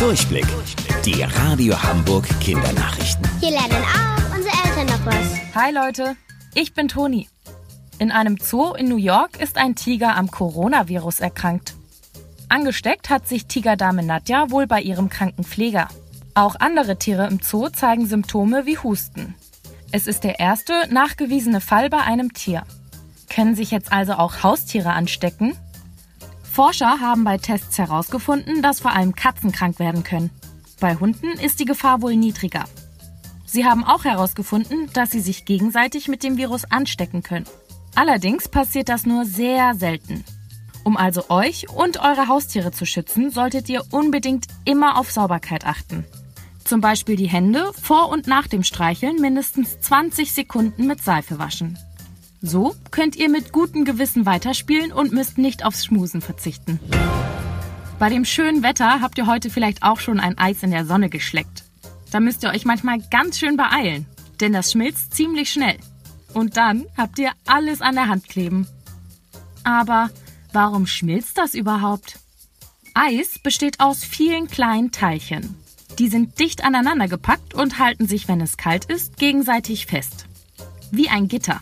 Durchblick. Die Radio Hamburg Kindernachrichten. Hier lernen auch unsere Eltern noch was. Hi Leute, ich bin Toni. In einem Zoo in New York ist ein Tiger am Coronavirus erkrankt. Angesteckt hat sich Tigerdame Nadja wohl bei ihrem kranken Pfleger. Auch andere Tiere im Zoo zeigen Symptome wie Husten. Es ist der erste nachgewiesene Fall bei einem Tier. Können sich jetzt also auch Haustiere anstecken? Forscher haben bei Tests herausgefunden, dass vor allem Katzen krank werden können. Bei Hunden ist die Gefahr wohl niedriger. Sie haben auch herausgefunden, dass sie sich gegenseitig mit dem Virus anstecken können. Allerdings passiert das nur sehr selten. Um also euch und eure Haustiere zu schützen, solltet ihr unbedingt immer auf Sauberkeit achten. Zum Beispiel die Hände vor und nach dem Streicheln mindestens 20 Sekunden mit Seife waschen. So könnt ihr mit gutem Gewissen weiterspielen und müsst nicht aufs Schmusen verzichten. Bei dem schönen Wetter habt ihr heute vielleicht auch schon ein Eis in der Sonne geschleckt. Da müsst ihr euch manchmal ganz schön beeilen, denn das schmilzt ziemlich schnell. Und dann habt ihr alles an der Hand kleben. Aber warum schmilzt das überhaupt? Eis besteht aus vielen kleinen Teilchen. Die sind dicht aneinander gepackt und halten sich, wenn es kalt ist, gegenseitig fest. Wie ein Gitter.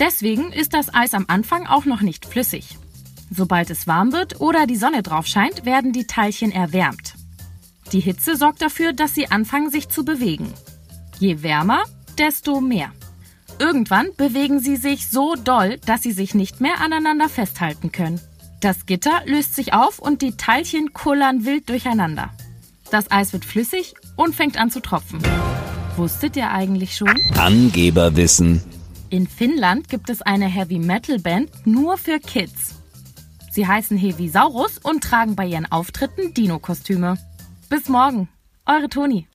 Deswegen ist das Eis am Anfang auch noch nicht flüssig. Sobald es warm wird oder die Sonne drauf scheint, werden die Teilchen erwärmt. Die Hitze sorgt dafür, dass sie anfangen sich zu bewegen. Je wärmer, desto mehr. Irgendwann bewegen sie sich so doll, dass sie sich nicht mehr aneinander festhalten können. Das Gitter löst sich auf und die Teilchen kullern wild durcheinander. Das Eis wird flüssig und fängt an zu tropfen. Wusstet ihr eigentlich schon? Angeberwissen. In Finnland gibt es eine Heavy Metal Band nur für Kids. Sie heißen Heavisaurus und tragen bei ihren Auftritten Dino-Kostüme. Bis morgen, eure Toni.